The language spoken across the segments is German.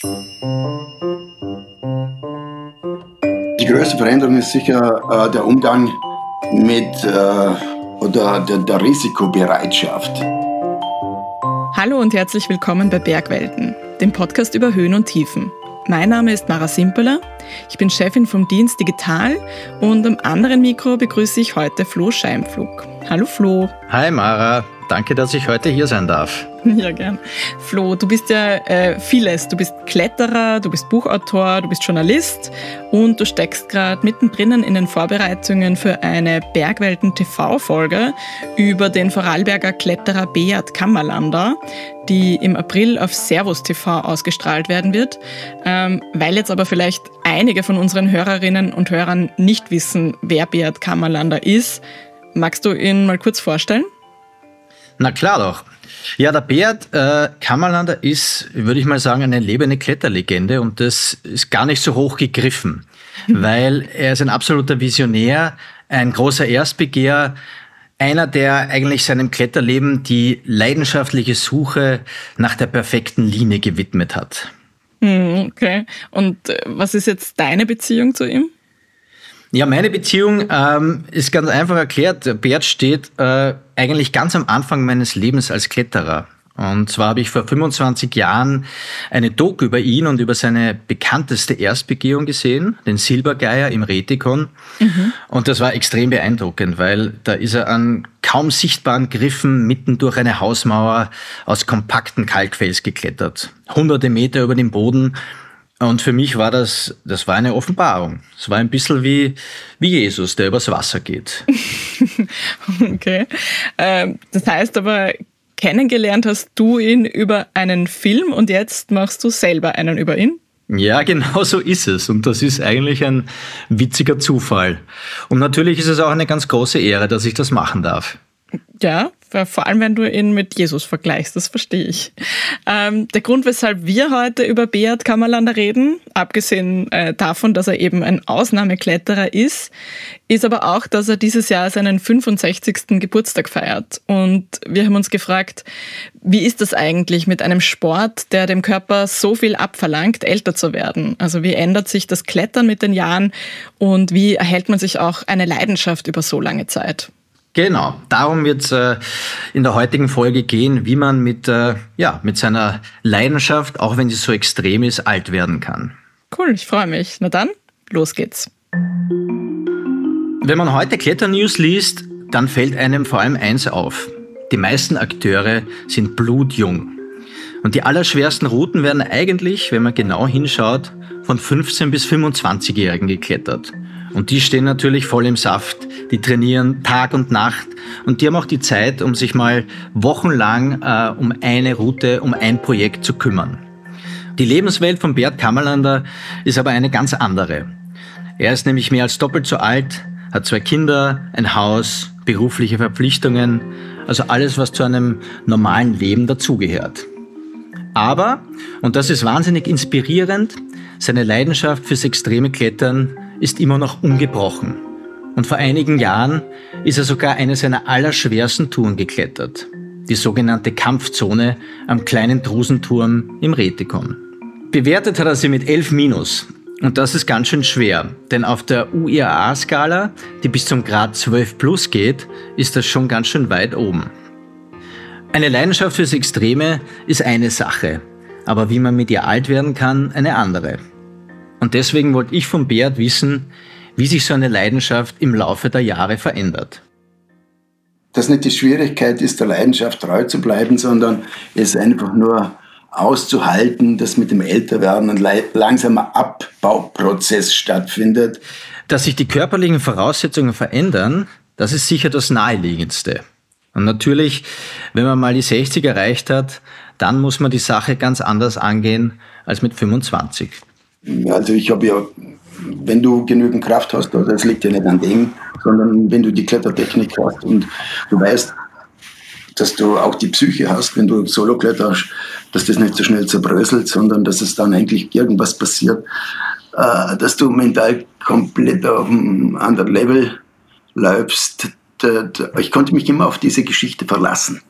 Die größte Veränderung ist sicher äh, der Umgang mit äh, oder der, der Risikobereitschaft. Hallo und herzlich willkommen bei Bergwelten, dem Podcast über Höhen und Tiefen. Mein Name ist Mara Simpeler, ich bin Chefin vom Dienst Digital und am anderen Mikro begrüße ich heute Flo Scheimflug. Hallo Flo. Hi Mara, danke, dass ich heute hier sein darf. Ja, gern. Flo, du bist ja äh, vieles. Du bist Kletterer, du bist Buchautor, du bist Journalist und du steckst gerade mittendrin in den Vorbereitungen für eine Bergwelten-TV-Folge über den Vorarlberger Kletterer Beat Kammerlander, die im April auf Servus TV ausgestrahlt werden wird. Ähm, weil jetzt aber vielleicht einige von unseren Hörerinnen und Hörern nicht wissen, wer Beat Kammerlander ist, magst du ihn mal kurz vorstellen? Na klar doch. Ja, der Beat äh, Kammerlander ist, würde ich mal sagen, eine lebende Kletterlegende und das ist gar nicht so hoch gegriffen, mhm. weil er ist ein absoluter Visionär, ein großer Erstbegehr, einer, der eigentlich seinem Kletterleben die leidenschaftliche Suche nach der perfekten Linie gewidmet hat. Hm, okay. Und äh, was ist jetzt deine Beziehung zu ihm? Ja, meine Beziehung ähm, ist ganz einfach erklärt. Bert steht äh, eigentlich ganz am Anfang meines Lebens als Kletterer. Und zwar habe ich vor 25 Jahren eine Doku über ihn und über seine bekannteste Erstbegehung gesehen, den Silbergeier im Retikon. Mhm. Und das war extrem beeindruckend, weil da ist er an kaum sichtbaren Griffen mitten durch eine Hausmauer aus kompakten Kalkfels geklettert. Hunderte Meter über dem Boden und für mich war das, das war eine Offenbarung. Es war ein bisschen wie, wie Jesus, der übers Wasser geht. okay. Ähm, das heißt aber, kennengelernt hast du ihn über einen Film und jetzt machst du selber einen über ihn? Ja, genau so ist es. Und das ist eigentlich ein witziger Zufall. Und natürlich ist es auch eine ganz große Ehre, dass ich das machen darf. Ja, vor allem wenn du ihn mit Jesus vergleichst, das verstehe ich. Ähm, der Grund, weshalb wir heute über Beat Kammerlander reden, abgesehen äh, davon, dass er eben ein Ausnahmekletterer ist, ist aber auch, dass er dieses Jahr seinen 65. Geburtstag feiert. Und wir haben uns gefragt, wie ist das eigentlich mit einem Sport, der dem Körper so viel abverlangt, älter zu werden? Also wie ändert sich das Klettern mit den Jahren und wie erhält man sich auch eine Leidenschaft über so lange Zeit? Genau, darum wird es äh, in der heutigen Folge gehen, wie man mit, äh, ja, mit seiner Leidenschaft, auch wenn sie so extrem ist, alt werden kann. Cool, ich freue mich. Na dann, los geht's. Wenn man heute Kletternews liest, dann fällt einem vor allem eins auf. Die meisten Akteure sind blutjung. Und die allerschwersten Routen werden eigentlich, wenn man genau hinschaut, von 15 bis 25-Jährigen geklettert. Und die stehen natürlich voll im Saft. Die trainieren Tag und Nacht und die haben auch die Zeit, um sich mal wochenlang äh, um eine Route, um ein Projekt zu kümmern. Die Lebenswelt von Bert Kammerlander ist aber eine ganz andere. Er ist nämlich mehr als doppelt so alt, hat zwei Kinder, ein Haus, berufliche Verpflichtungen, also alles, was zu einem normalen Leben dazugehört. Aber, und das ist wahnsinnig inspirierend, seine Leidenschaft fürs extreme Klettern ist immer noch ungebrochen. Und vor einigen Jahren ist er sogar eine seiner allerschwersten Touren geklettert. Die sogenannte Kampfzone am kleinen Drusenturm im Retikon. Bewertet hat er sie mit 11 Minus. Und das ist ganz schön schwer, denn auf der UIAA-Skala, die bis zum Grad 12 plus geht, ist das schon ganz schön weit oben. Eine Leidenschaft fürs Extreme ist eine Sache, aber wie man mit ihr alt werden kann, eine andere. Und deswegen wollte ich von Beat wissen, wie sich so eine Leidenschaft im Laufe der Jahre verändert. Dass nicht die Schwierigkeit ist, der Leidenschaft treu zu bleiben, sondern es einfach nur auszuhalten, dass mit dem Älterwerden ein langsamer Abbauprozess stattfindet. Dass sich die körperlichen Voraussetzungen verändern, das ist sicher das Naheliegendste. Und natürlich, wenn man mal die 60 erreicht hat, dann muss man die Sache ganz anders angehen als mit 25. Also ich habe ja, wenn du genügend Kraft hast, das liegt ja nicht an dem, sondern wenn du die Klettertechnik hast und du weißt, dass du auch die Psyche hast, wenn du Solo kletterst, dass das nicht so schnell zerbröselt, sondern dass es dann eigentlich irgendwas passiert, äh, dass du mental komplett auf einem anderen Level läufst. Ich konnte mich immer auf diese Geschichte verlassen.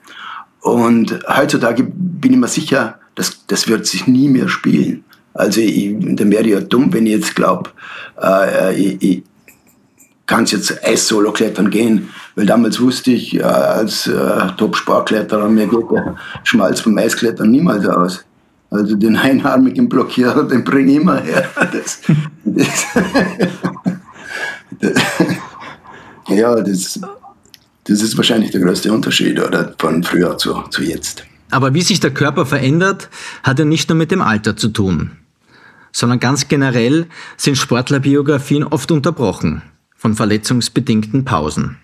Und heutzutage bin ich mir sicher, dass das wird sich nie mehr spielen Also ich, dann wäre ich ja dumm, wenn ich jetzt glaube, äh, ich, ich kann jetzt Eis-Solo-Klettern gehen, weil damals wusste ich äh, als äh, Top-Sportkletterer, mir geht der Schmalz vom Eisklettern niemals aus. Also den einarmigen Blockierer, den bringe ich immer her. Das, das, das, ja, das, das ist wahrscheinlich der größte Unterschied oder, von früher zu, zu jetzt. Aber wie sich der Körper verändert, hat ja nicht nur mit dem Alter zu tun, sondern ganz generell sind Sportlerbiografien oft unterbrochen von verletzungsbedingten Pausen.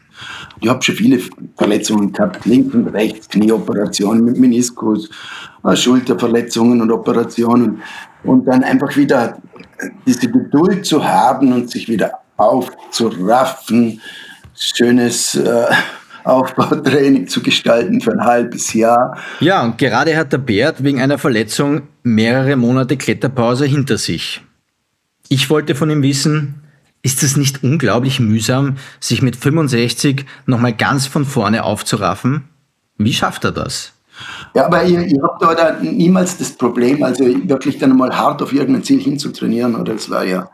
Ich habe schon viele Verletzungen gehabt, links und rechts, Knieoperationen mit Meniskus, äh, Schulterverletzungen und Operationen. Und dann einfach wieder diese Geduld zu haben und sich wieder aufzuraffen, schönes äh, Aufbautraining zu gestalten für ein halbes Jahr. Ja, und gerade hat der Bert wegen einer Verletzung mehrere Monate Kletterpause hinter sich. Ich wollte von ihm wissen, ist es nicht unglaublich mühsam, sich mit 65 nochmal ganz von vorne aufzuraffen? Wie schafft er das? Ja, aber ich, ich habe da niemals das Problem, also wirklich dann mal hart auf irgendein Ziel hinzutrainieren. Oder es war ja,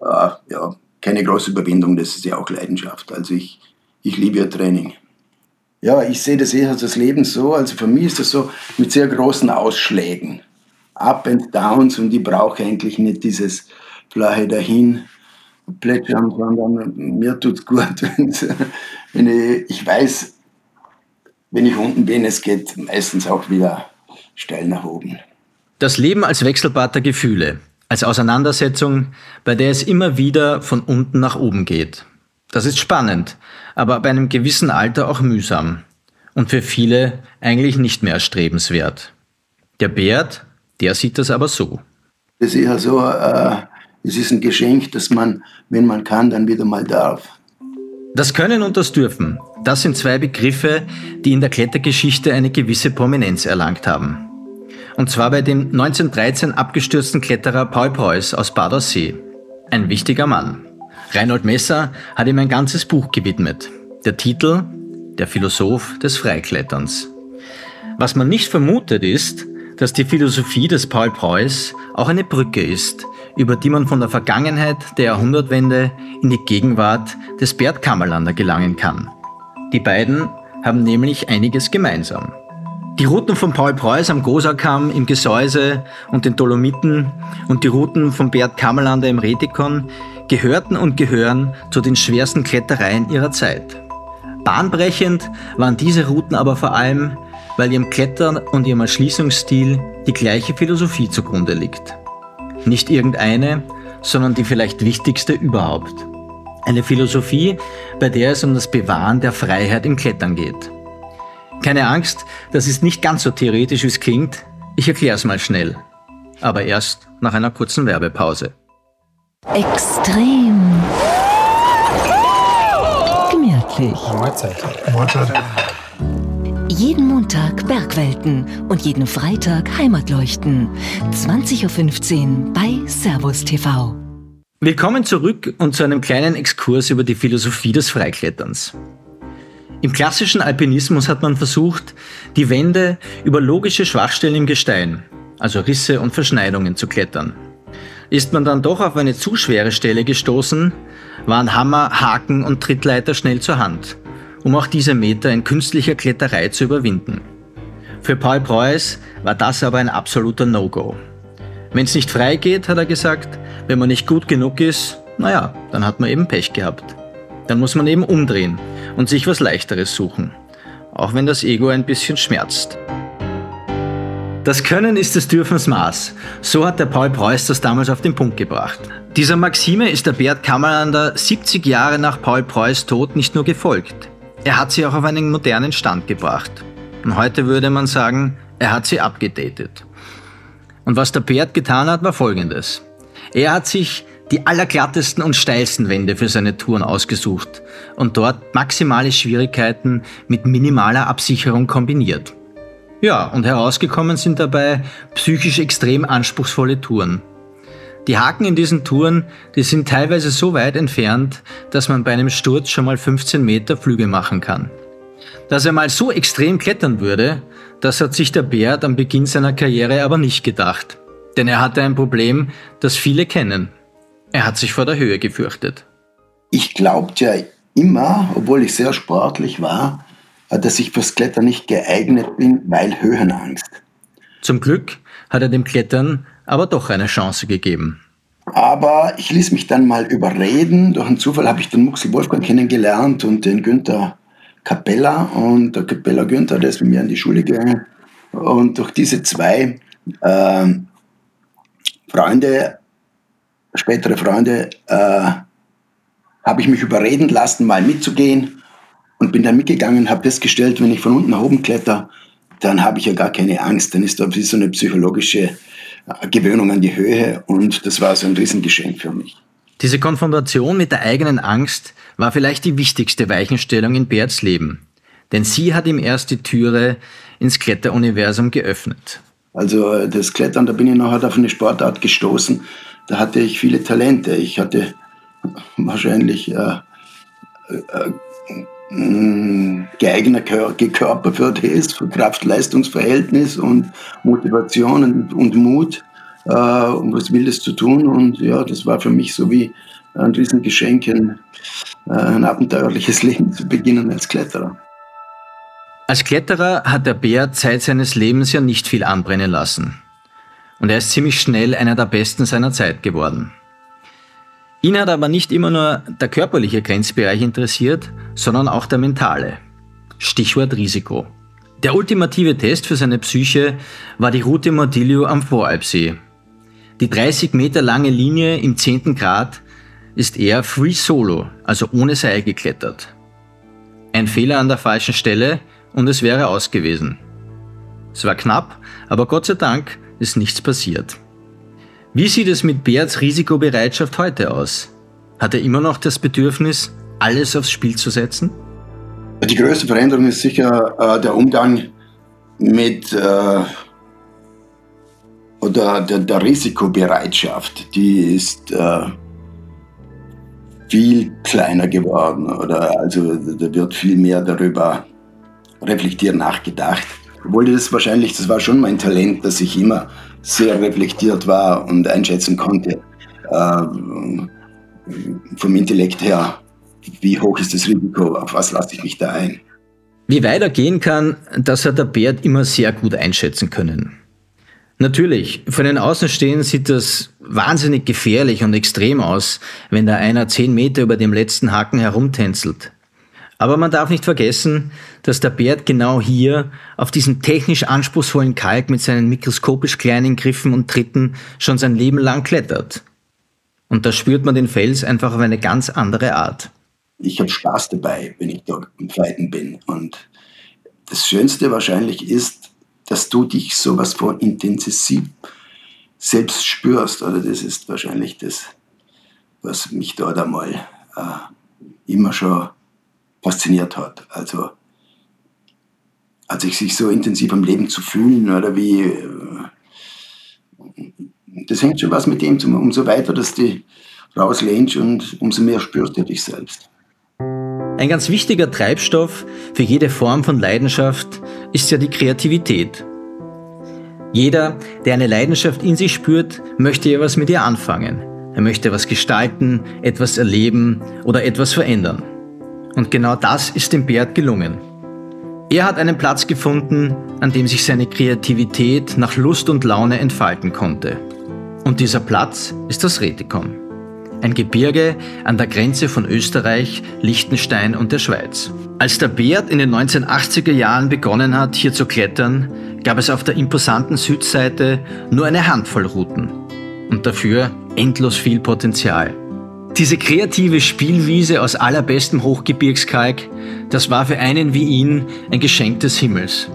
äh, ja keine große Überwindung, das ist ja auch Leidenschaft. Also ich, ich liebe ja Training. Ja, ich sehe das eher das Leben so, also für mich ist das so mit sehr großen Ausschlägen. Up and Downs und ich brauche eigentlich nicht dieses flache dahin plätschern, sondern mir tut gut, wenn ich, ich weiß, wenn ich unten bin, es geht meistens auch wieder steil nach oben. Das Leben als Wechselbad der Gefühle, als Auseinandersetzung, bei der es immer wieder von unten nach oben geht. Das ist spannend, aber bei einem gewissen Alter auch mühsam und für viele eigentlich nicht mehr erstrebenswert. Der Bert, der sieht das aber so. Das ist eher so, äh, es ist ein Geschenk, das man, wenn man kann, dann wieder mal darf. Das Können und das Dürfen, das sind zwei Begriffe, die in der Klettergeschichte eine gewisse Prominenz erlangt haben. Und zwar bei dem 1913 abgestürzten Kletterer Paul Preuß aus Bad See. Ein wichtiger Mann. Reinhold Messer hat ihm ein ganzes Buch gewidmet. Der Titel Der Philosoph des Freikletterns. Was man nicht vermutet ist, dass die Philosophie des Paul Preuß auch eine Brücke ist, über die man von der Vergangenheit der Jahrhundertwende in die Gegenwart des Bert Kammerlander gelangen kann. Die beiden haben nämlich einiges gemeinsam. Die Routen von Paul Preuß am Gosakamm im Gesäuse und den Dolomiten und die Routen von Bert Kammerlander im Retikon gehörten und gehören zu den schwersten Klettereien ihrer Zeit. Bahnbrechend waren diese Routen aber vor allem, weil ihrem Klettern und ihrem Erschließungsstil die gleiche Philosophie zugrunde liegt. Nicht irgendeine, sondern die vielleicht wichtigste überhaupt. Eine Philosophie, bei der es um das Bewahren der Freiheit im Klettern geht. Keine Angst, das ist nicht ganz so theoretisch, wie es klingt. Ich erkläre es mal schnell. Aber erst nach einer kurzen Werbepause. Extrem. Gemütlich. Mahlzeit. Mahlzeit. Jeden Montag Bergwelten und jeden Freitag Heimatleuchten. 20.15 Uhr bei Servus TV. Willkommen zurück und zu einem kleinen Exkurs über die Philosophie des Freikletterns. Im klassischen Alpinismus hat man versucht, die Wände über logische Schwachstellen im Gestein, also Risse und Verschneidungen, zu klettern. Ist man dann doch auf eine zu schwere Stelle gestoßen, waren Hammer, Haken und Trittleiter schnell zur Hand um auch diese Meter in künstlicher Kletterei zu überwinden. Für Paul Preuß war das aber ein absoluter No-Go. Wenn es nicht frei geht, hat er gesagt, wenn man nicht gut genug ist, naja, dann hat man eben Pech gehabt. Dann muss man eben umdrehen und sich was Leichteres suchen, auch wenn das Ego ein bisschen schmerzt. Das Können ist des Dürfens Maß. So hat der Paul Preuß das damals auf den Punkt gebracht. Dieser Maxime ist der Bert Kammerlander 70 Jahre nach Paul Preuß Tod nicht nur gefolgt. Er hat sie auch auf einen modernen Stand gebracht. Und heute würde man sagen, er hat sie abgedatet. Und was der Bert getan hat, war folgendes. Er hat sich die allerglattesten und steilsten Wände für seine Touren ausgesucht und dort maximale Schwierigkeiten mit minimaler Absicherung kombiniert. Ja, und herausgekommen sind dabei psychisch extrem anspruchsvolle Touren. Die Haken in diesen Touren, die sind teilweise so weit entfernt, dass man bei einem Sturz schon mal 15 Meter Flüge machen kann. Dass er mal so extrem klettern würde, das hat sich der Bert am Beginn seiner Karriere aber nicht gedacht. Denn er hatte ein Problem, das viele kennen. Er hat sich vor der Höhe gefürchtet. Ich glaubte ja immer, obwohl ich sehr sportlich war, dass ich fürs Klettern nicht geeignet bin, weil Höhenangst. Zum Glück hat er dem Klettern aber doch eine Chance gegeben. Aber ich ließ mich dann mal überreden. Durch einen Zufall habe ich den Muxel Wolfgang kennengelernt und den Günther Capella. Und der Capella Günther, der ist mit mir in die Schule gegangen. Und durch diese zwei äh, Freunde, spätere Freunde, äh, habe ich mich überreden lassen, mal mitzugehen und bin dann mitgegangen und habe festgestellt, wenn ich von unten nach oben kletter, dann habe ich ja gar keine Angst. Dann ist da wie so eine psychologische äh, Gewöhnung an die Höhe und das war so ein Riesengeschenk für mich. Diese Konfrontation mit der eigenen Angst war vielleicht die wichtigste Weichenstellung in Berts Leben. Denn sie hat ihm erst die Türe ins Kletteruniversum geöffnet. Also äh, das Klettern, da bin ich nachher auf eine Sportart gestoßen. Da hatte ich viele Talente. Ich hatte wahrscheinlich äh, äh, geeigneter Körper für das, für Kraft-Leistungs-Verhältnis und Motivation und, und Mut, äh, um was Wildes zu tun. Und ja, das war für mich so wie ein Riesengeschenk, ein, ein abenteuerliches Leben zu beginnen als Kletterer. Als Kletterer hat der Bär Zeit seines Lebens ja nicht viel anbrennen lassen. Und er ist ziemlich schnell einer der Besten seiner Zeit geworden. Ihn hat aber nicht immer nur der körperliche Grenzbereich interessiert, sondern auch der mentale. Stichwort Risiko. Der ultimative Test für seine Psyche war die Route Mordillo am Voralpsee. Die 30 Meter lange Linie im 10. Grad ist er free solo, also ohne Seil geklettert. Ein Fehler an der falschen Stelle und es wäre aus gewesen. Es war knapp, aber Gott sei Dank ist nichts passiert. Wie sieht es mit Beats Risikobereitschaft heute aus? Hat er immer noch das Bedürfnis, alles aufs Spiel zu setzen? Die größte Veränderung ist sicher äh, der Umgang mit äh, oder der, der, Risikobereitschaft. Die ist äh, viel kleiner geworden oder also da wird viel mehr darüber reflektiert nachgedacht. Obwohl das wahrscheinlich, das war schon mein Talent, dass ich immer sehr reflektiert war und einschätzen konnte, äh, vom Intellekt her, wie hoch ist das Risiko, auf was lasse ich mich da ein. Wie weit er gehen kann, das hat der Bert immer sehr gut einschätzen können. Natürlich, von den Außenstehenden sieht das wahnsinnig gefährlich und extrem aus, wenn da einer zehn Meter über dem letzten Haken herumtänzelt. Aber man darf nicht vergessen, dass der Bert genau hier auf diesem technisch anspruchsvollen Kalk mit seinen mikroskopisch kleinen Griffen und Tritten schon sein Leben lang klettert. Und da spürt man den Fels einfach auf eine ganz andere Art. Ich habe Spaß dabei, wenn ich dort im Zweiten bin. Und das Schönste wahrscheinlich ist, dass du dich sowas von intensiv selbst spürst. Oder das ist wahrscheinlich das, was mich dort einmal äh, immer schon fasziniert hat. Also, also sich so intensiv am Leben zu fühlen oder wie, äh, das hängt schon was mit dem, umso weiter, dass du rauslehnst und umso mehr spürst du dich selbst. Ein ganz wichtiger Treibstoff für jede Form von Leidenschaft ist ja die Kreativität. Jeder, der eine Leidenschaft in sich spürt, möchte ja was mit ihr anfangen. Er möchte was gestalten, etwas erleben oder etwas verändern. Und genau das ist dem Bert gelungen. Er hat einen Platz gefunden, an dem sich seine Kreativität nach Lust und Laune entfalten konnte. Und dieser Platz ist das Retikon. Ein Gebirge an der Grenze von Österreich, Liechtenstein und der Schweiz. Als der Bert in den 1980er Jahren begonnen hat, hier zu klettern, gab es auf der imposanten Südseite nur eine Handvoll Routen. Und dafür endlos viel Potenzial. Diese kreative Spielwiese aus allerbestem Hochgebirgskalk, das war für einen wie ihn ein Geschenk des Himmels.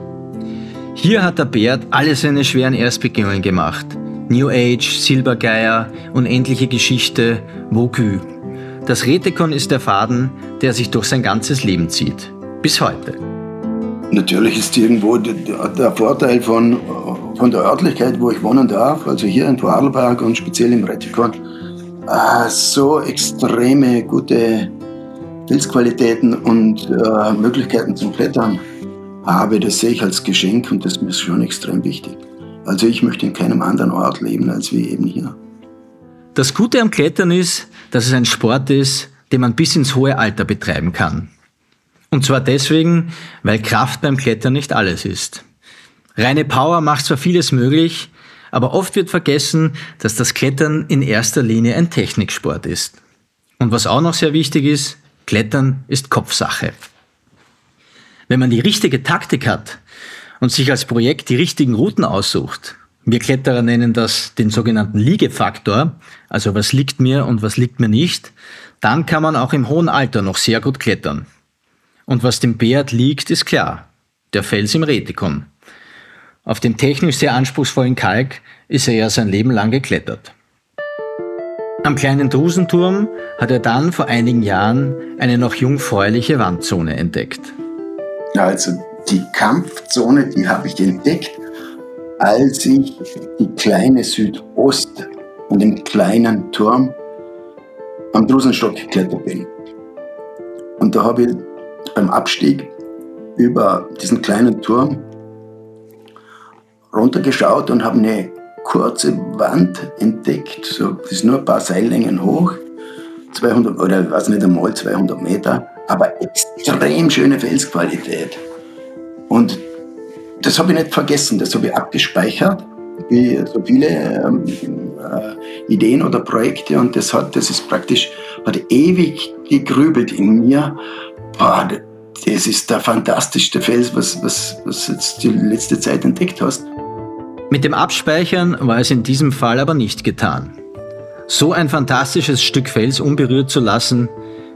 Hier hat der Bert alle seine schweren Erstbegehungen gemacht. New Age, Silbergeier, unendliche Geschichte, Vogue. Das Retekon ist der Faden, der sich durch sein ganzes Leben zieht. Bis heute. Natürlich ist irgendwo der Vorteil von, von der Örtlichkeit, wo ich wohnen darf, also hier in Vorarlberg und speziell im Retikon, äh, so extreme gute Pilzqualitäten und äh, Möglichkeiten zum Klettern habe, das sehe ich als Geschenk und das ist mir schon extrem wichtig. Also ich möchte in keinem anderen Ort leben als wie eben hier. Das Gute am Klettern ist, dass es ein Sport ist, den man bis ins hohe Alter betreiben kann. Und zwar deswegen, weil Kraft beim Klettern nicht alles ist. Reine Power macht zwar vieles möglich, aber oft wird vergessen, dass das Klettern in erster Linie ein Techniksport ist. Und was auch noch sehr wichtig ist, Klettern ist Kopfsache. Wenn man die richtige Taktik hat und sich als Projekt die richtigen Routen aussucht, wir Kletterer nennen das den sogenannten Liegefaktor, also was liegt mir und was liegt mir nicht, dann kann man auch im hohen Alter noch sehr gut klettern. Und was dem Beat liegt, ist klar, der Fels im Retikon. Auf dem technisch sehr anspruchsvollen Kalk ist er ja sein Leben lang geklettert. Am kleinen Drusenturm hat er dann vor einigen Jahren eine noch jungfräuliche Wandzone entdeckt. Also die Kampfzone, die habe ich entdeckt, als ich die kleine Südost und den kleinen Turm am Drusenstock geklettert bin. Und da habe ich beim Abstieg über diesen kleinen Turm runtergeschaut und habe eine kurze Wand entdeckt. So, ist nur ein paar Seillängen hoch, 200 oder ich weiß nicht einmal 200 Meter, aber extrem schöne Felsqualität. Und das habe ich nicht vergessen, das habe ich abgespeichert, wie so viele ähm, äh, Ideen oder Projekte. Und das hat, das ist praktisch, hat ewig gegrübelt in mir. Boah, das ist der fantastischste Fels, was, was, was jetzt die letzte Zeit entdeckt hast. Mit dem Abspeichern war es in diesem Fall aber nicht getan. So ein fantastisches Stück Fels unberührt zu lassen,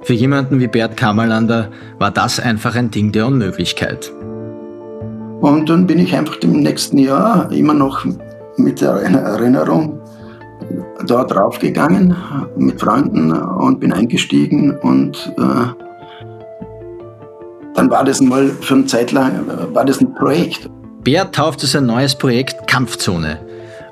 für jemanden wie Bert Kammerlander war das einfach ein Ding der Unmöglichkeit. Und dann bin ich einfach im nächsten Jahr immer noch mit der Erinnerung da draufgegangen mit Freunden und bin eingestiegen und äh, dann war das mal für eine Zeit lang war das ein Projekt. Bär taufte sein neues Projekt Kampfzone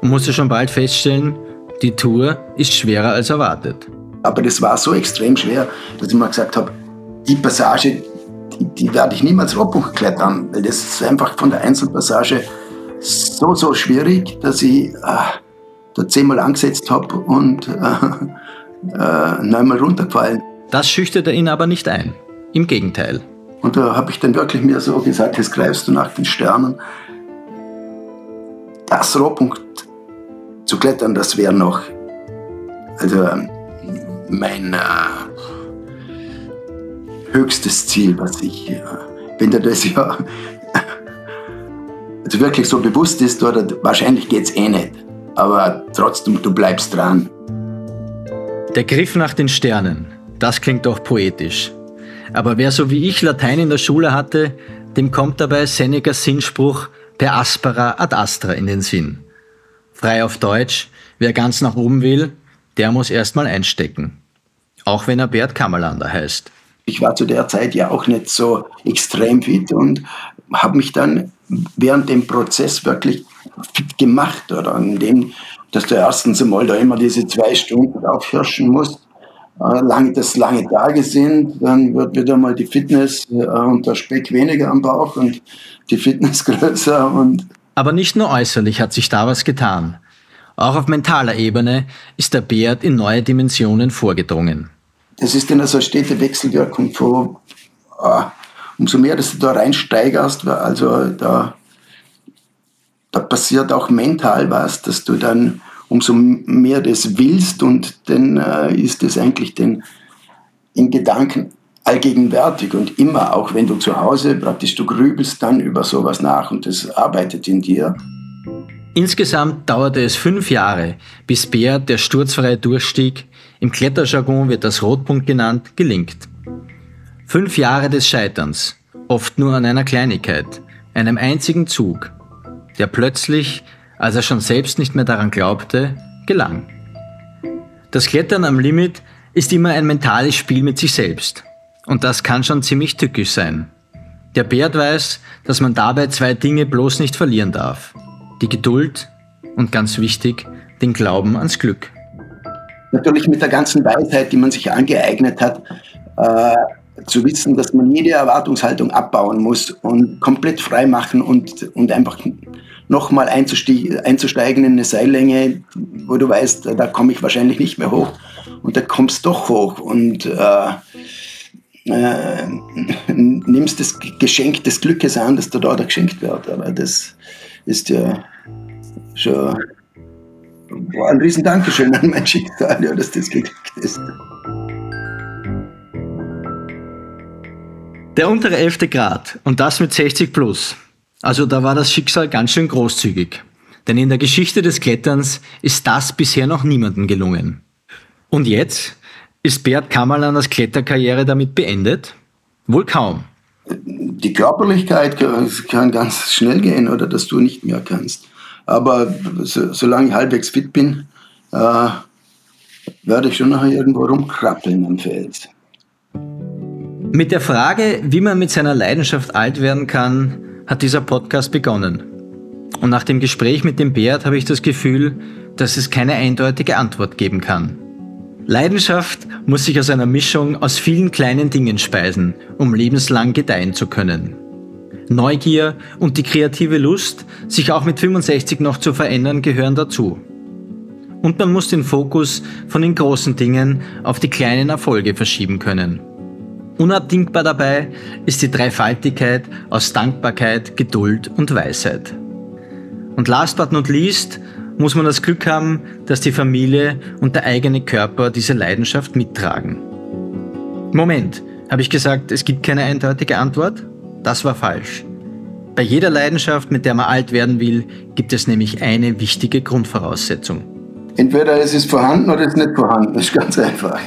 und musste schon bald feststellen, die Tour ist schwerer als erwartet. Aber das war so extrem schwer, dass ich mir gesagt habe, die Passage, die, die werde ich niemals Rohrbuch klettern, weil das ist einfach von der Einzelpassage so, so schwierig, dass ich äh, da zehnmal angesetzt habe und äh, äh, neunmal runtergefallen. Das schüchterte ihn aber nicht ein. Im Gegenteil. Und da habe ich dann wirklich mir so gesagt, jetzt greifst du nach den Sternen. Das Rohpunkt zu klettern, das wäre noch also mein äh, höchstes Ziel, was ich, äh, wenn dir das ja also wirklich so bewusst ist, oder wahrscheinlich geht es eh nicht, aber trotzdem, du bleibst dran. Der Griff nach den Sternen, das klingt doch poetisch. Aber wer so wie ich Latein in der Schule hatte, dem kommt dabei Senecas Sinnspruch per aspera ad astra in den Sinn. Frei auf Deutsch, wer ganz nach oben will, der muss erstmal einstecken. Auch wenn er Bert Kammerlander heißt. Ich war zu der Zeit ja auch nicht so extrem fit und habe mich dann während dem Prozess wirklich fit gemacht. Oder an dem, dass du erstens einmal da immer diese zwei Stunden aufhirschen musst lange, das lange Tage sind, dann wird wieder mal die Fitness äh, und der Speck weniger am Bauch und die Fitness größer. Und Aber nicht nur äußerlich hat sich da was getan. Auch auf mentaler Ebene ist der Bert in neue Dimensionen vorgedrungen. Das ist dann also eine stete Wechselwirkung von, äh, umso mehr, dass du da reinsteigerst, also da, da passiert auch mental was, dass du dann umso mehr das willst und dann äh, ist es eigentlich den, in Gedanken allgegenwärtig und immer, auch wenn du zu Hause praktisch du grübelst dann über sowas nach und das arbeitet in dir. Insgesamt dauerte es fünf Jahre, bis Beat der sturzfreie Durchstieg, im Kletterjargon wird das Rotpunkt genannt, gelingt. Fünf Jahre des Scheiterns, oft nur an einer Kleinigkeit, einem einzigen Zug, der plötzlich als er schon selbst nicht mehr daran glaubte, gelang. Das Klettern am Limit ist immer ein mentales Spiel mit sich selbst. Und das kann schon ziemlich tückisch sein. Der Bert weiß, dass man dabei zwei Dinge bloß nicht verlieren darf. Die Geduld und ganz wichtig, den Glauben ans Glück. Natürlich mit der ganzen Weisheit, die man sich angeeignet hat, äh, zu wissen, dass man jede Erwartungshaltung abbauen muss und komplett frei machen und, und einfach nochmal einzusteigen in eine Seillänge, wo du weißt, da komme ich wahrscheinlich nicht mehr hoch. Und da kommst du doch hoch und äh, äh, nimmst das Geschenk des Glückes an, das dir da geschenkt wird. Aber das ist ja schon war ein riesen Dankeschön an mein Schicksal, ja, dass das geglückt ist. Der untere 11. Grad und das mit 60 plus. Also da war das Schicksal ganz schön großzügig. Denn in der Geschichte des Kletterns ist das bisher noch niemandem gelungen. Und jetzt? Ist Bert Kammerlanders Kletterkarriere damit beendet? Wohl kaum. Die Körperlichkeit kann ganz schnell gehen oder dass du nicht mehr kannst. Aber so, solange ich halbwegs fit bin, äh, werde ich schon noch irgendwo rumkrabbeln am Fels. Mit der Frage, wie man mit seiner Leidenschaft alt werden kann, hat dieser Podcast begonnen. Und nach dem Gespräch mit dem Bert habe ich das Gefühl, dass es keine eindeutige Antwort geben kann. Leidenschaft muss sich aus einer Mischung aus vielen kleinen Dingen speisen, um lebenslang gedeihen zu können. Neugier und die kreative Lust, sich auch mit 65 noch zu verändern, gehören dazu. Und man muss den Fokus von den großen Dingen auf die kleinen Erfolge verschieben können. Unabdingbar dabei ist die Dreifaltigkeit aus Dankbarkeit, Geduld und Weisheit. Und last but not least muss man das Glück haben, dass die Familie und der eigene Körper diese Leidenschaft mittragen. Moment, habe ich gesagt, es gibt keine eindeutige Antwort? Das war falsch. Bei jeder Leidenschaft, mit der man alt werden will, gibt es nämlich eine wichtige Grundvoraussetzung. Entweder es ist vorhanden oder es ist nicht vorhanden. Das ist ganz einfach.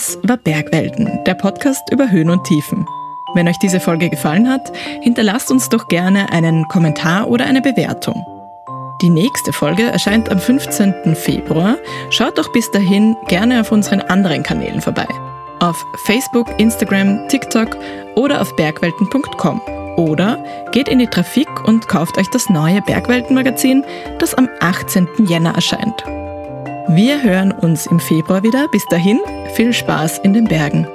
Das war Bergwelten, der Podcast über Höhen und Tiefen. Wenn euch diese Folge gefallen hat, hinterlasst uns doch gerne einen Kommentar oder eine Bewertung. Die nächste Folge erscheint am 15. Februar. Schaut doch bis dahin gerne auf unseren anderen Kanälen vorbei. Auf Facebook, Instagram, TikTok oder auf bergwelten.com. Oder geht in die Trafik und kauft euch das neue Bergwelten-Magazin, das am 18. Jänner erscheint. Wir hören uns im Februar wieder. Bis dahin, viel Spaß in den Bergen.